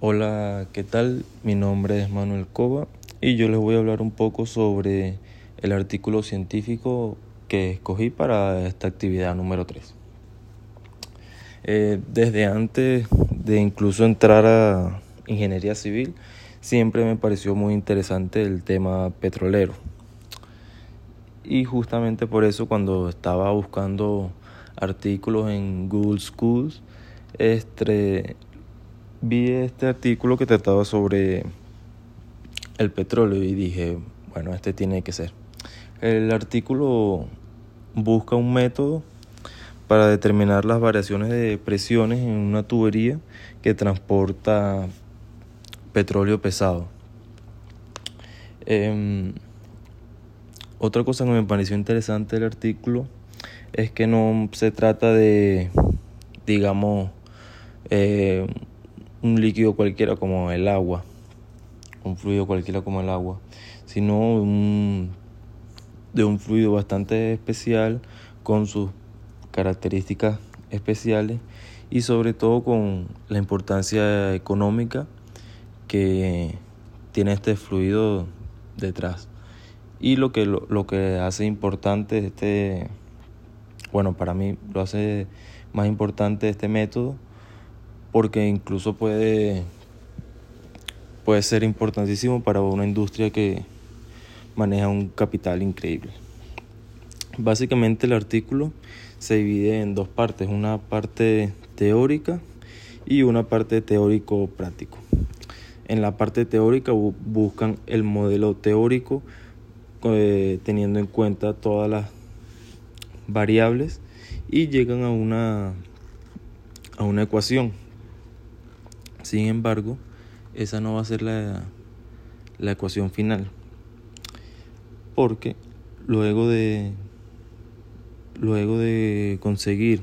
Hola, ¿qué tal? Mi nombre es Manuel Cova y yo les voy a hablar un poco sobre el artículo científico que escogí para esta actividad número 3. Eh, desde antes de incluso entrar a ingeniería civil, siempre me pareció muy interesante el tema petrolero. Y justamente por eso cuando estaba buscando artículos en Google Schools, este, vi este artículo que trataba sobre el petróleo y dije, bueno, este tiene que ser. El artículo busca un método para determinar las variaciones de presiones en una tubería que transporta petróleo pesado. Em, otra cosa que me pareció interesante del artículo es que no se trata de, digamos, eh, un líquido cualquiera como el agua, un fluido cualquiera como el agua, sino de un fluido bastante especial con sus características especiales y sobre todo con la importancia económica que tiene este fluido detrás. Y lo que, lo, lo que hace importante este, bueno, para mí lo hace más importante este método porque incluso puede, puede ser importantísimo para una industria que maneja un capital increíble. Básicamente el artículo se divide en dos partes, una parte teórica y una parte teórico-práctico. En la parte teórica buscan el modelo teórico eh, teniendo en cuenta todas las variables y llegan a una, a una ecuación sin embargo, esa no va a ser la, la ecuación final. Porque luego de, luego de conseguir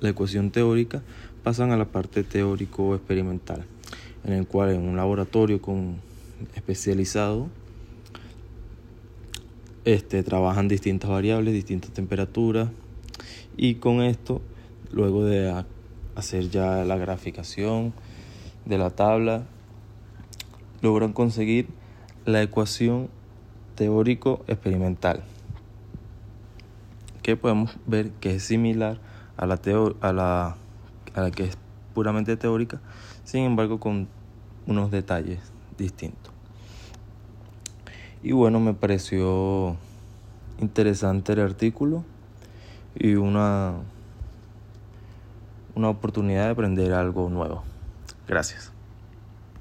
la ecuación teórica, pasan a la parte teórico-experimental, en el cual en un laboratorio con especializado este, trabajan distintas variables, distintas temperaturas, y con esto, luego de hacer ya la graficación de la tabla, logran conseguir la ecuación teórico experimental, que podemos ver que es similar a la, a la, a la que es puramente teórica, sin embargo con unos detalles distintos. Y bueno, me pareció interesante el artículo y una una oportunidad de aprender algo nuevo. Gracias.